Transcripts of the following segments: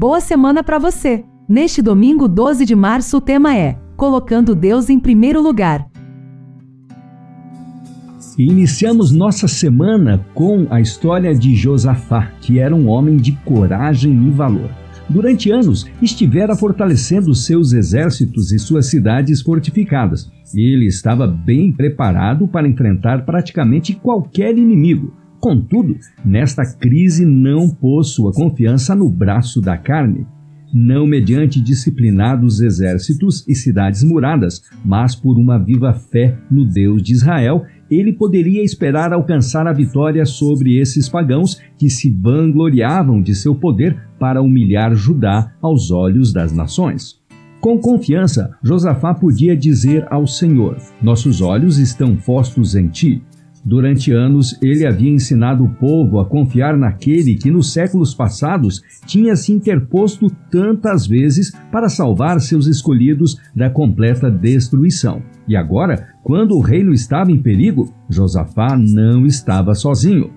Boa semana para você! Neste domingo 12 de março, o tema é Colocando Deus em Primeiro Lugar. Iniciamos nossa semana com a história de Josafá, que era um homem de coragem e valor. Durante anos, estivera fortalecendo seus exércitos e suas cidades fortificadas. Ele estava bem preparado para enfrentar praticamente qualquer inimigo. Contudo, nesta crise não pôs sua confiança no braço da carne, não mediante disciplinados exércitos e cidades muradas, mas por uma viva fé no Deus de Israel, ele poderia esperar alcançar a vitória sobre esses pagãos que se vangloriavam de seu poder para humilhar Judá aos olhos das nações. Com confiança, Josafá podia dizer ao Senhor: Nossos olhos estão postos em ti. Durante anos, ele havia ensinado o povo a confiar naquele que nos séculos passados tinha se interposto tantas vezes para salvar seus escolhidos da completa destruição. E agora, quando o reino estava em perigo, Josafá não estava sozinho.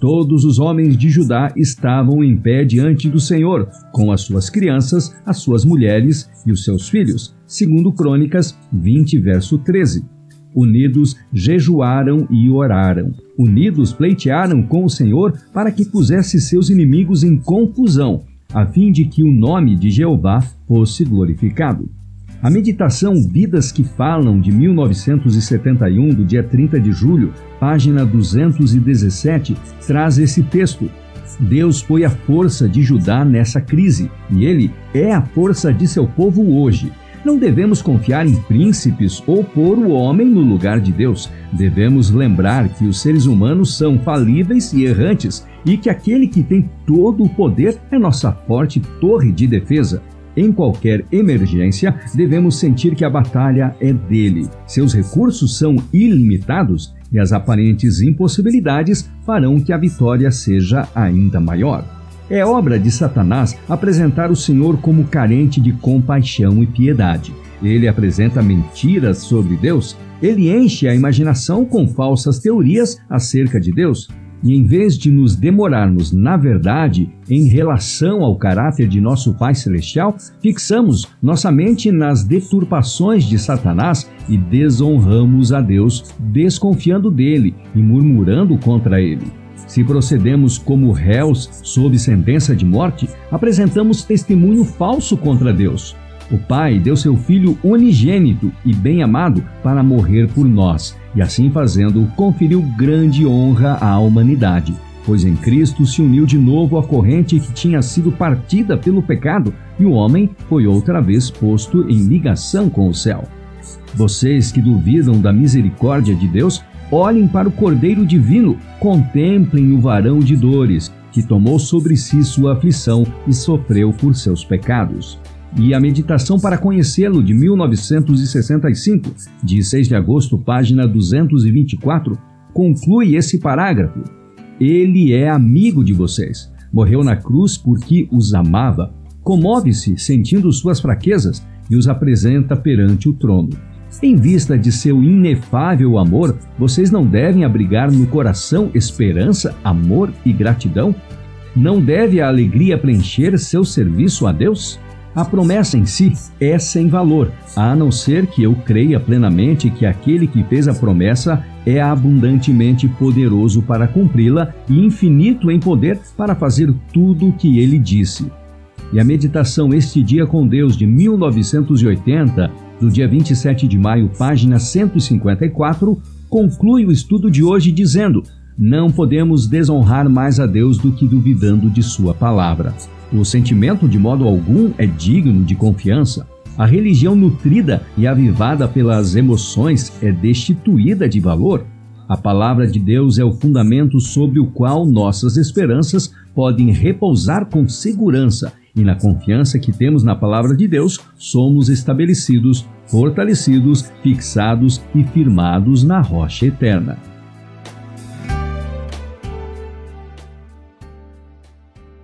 Todos os homens de Judá estavam em pé diante do Senhor, com as suas crianças, as suas mulheres e os seus filhos, segundo Crônicas 20, verso 13. Unidos jejuaram e oraram. Unidos pleitearam com o Senhor para que pusesse seus inimigos em confusão, a fim de que o nome de Jeová fosse glorificado. A meditação Vidas que Falam, de 1971, do dia 30 de julho, página 217, traz esse texto. Deus foi a força de Judá nessa crise e ele é a força de seu povo hoje. Não devemos confiar em príncipes ou pôr o homem no lugar de Deus. Devemos lembrar que os seres humanos são falíveis e errantes e que aquele que tem todo o poder é nossa forte torre de defesa. Em qualquer emergência, devemos sentir que a batalha é dele. Seus recursos são ilimitados e as aparentes impossibilidades farão que a vitória seja ainda maior. É obra de Satanás apresentar o Senhor como carente de compaixão e piedade. Ele apresenta mentiras sobre Deus, ele enche a imaginação com falsas teorias acerca de Deus. E em vez de nos demorarmos na verdade em relação ao caráter de nosso Pai Celestial, fixamos nossa mente nas deturpações de Satanás e desonramos a Deus, desconfiando dele e murmurando contra ele. Se procedemos como réus sob sentença de morte, apresentamos testemunho falso contra Deus. O Pai deu seu Filho unigênito e bem-amado para morrer por nós, e assim fazendo, conferiu grande honra à humanidade, pois em Cristo se uniu de novo a corrente que tinha sido partida pelo pecado, e o homem foi outra vez posto em ligação com o céu. Vocês que duvidam da misericórdia de Deus, Olhem para o Cordeiro Divino, contemplem o varão de dores, que tomou sobre si sua aflição e sofreu por seus pecados. E a meditação para conhecê-lo de 1965, de 6 de agosto, página 224, conclui esse parágrafo. Ele é amigo de vocês. Morreu na cruz porque os amava. Comove-se sentindo suas fraquezas e os apresenta perante o trono. Em vista de seu inefável amor, vocês não devem abrigar no coração esperança, amor e gratidão? Não deve a alegria preencher seu serviço a Deus? A promessa em si é sem valor, a não ser que eu creia plenamente que aquele que fez a promessa é abundantemente poderoso para cumpri-la e infinito em poder para fazer tudo o que ele disse. E a meditação Este Dia com Deus de 1980 do dia 27 de maio, página 154, conclui o estudo de hoje dizendo: Não podemos desonrar mais a Deus do que duvidando de Sua palavra. O sentimento, de modo algum, é digno de confiança. A religião nutrida e avivada pelas emoções é destituída de valor. A palavra de Deus é o fundamento sobre o qual nossas esperanças podem repousar com segurança e na confiança que temos na palavra de Deus, somos estabelecidos, fortalecidos, fixados e firmados na rocha eterna.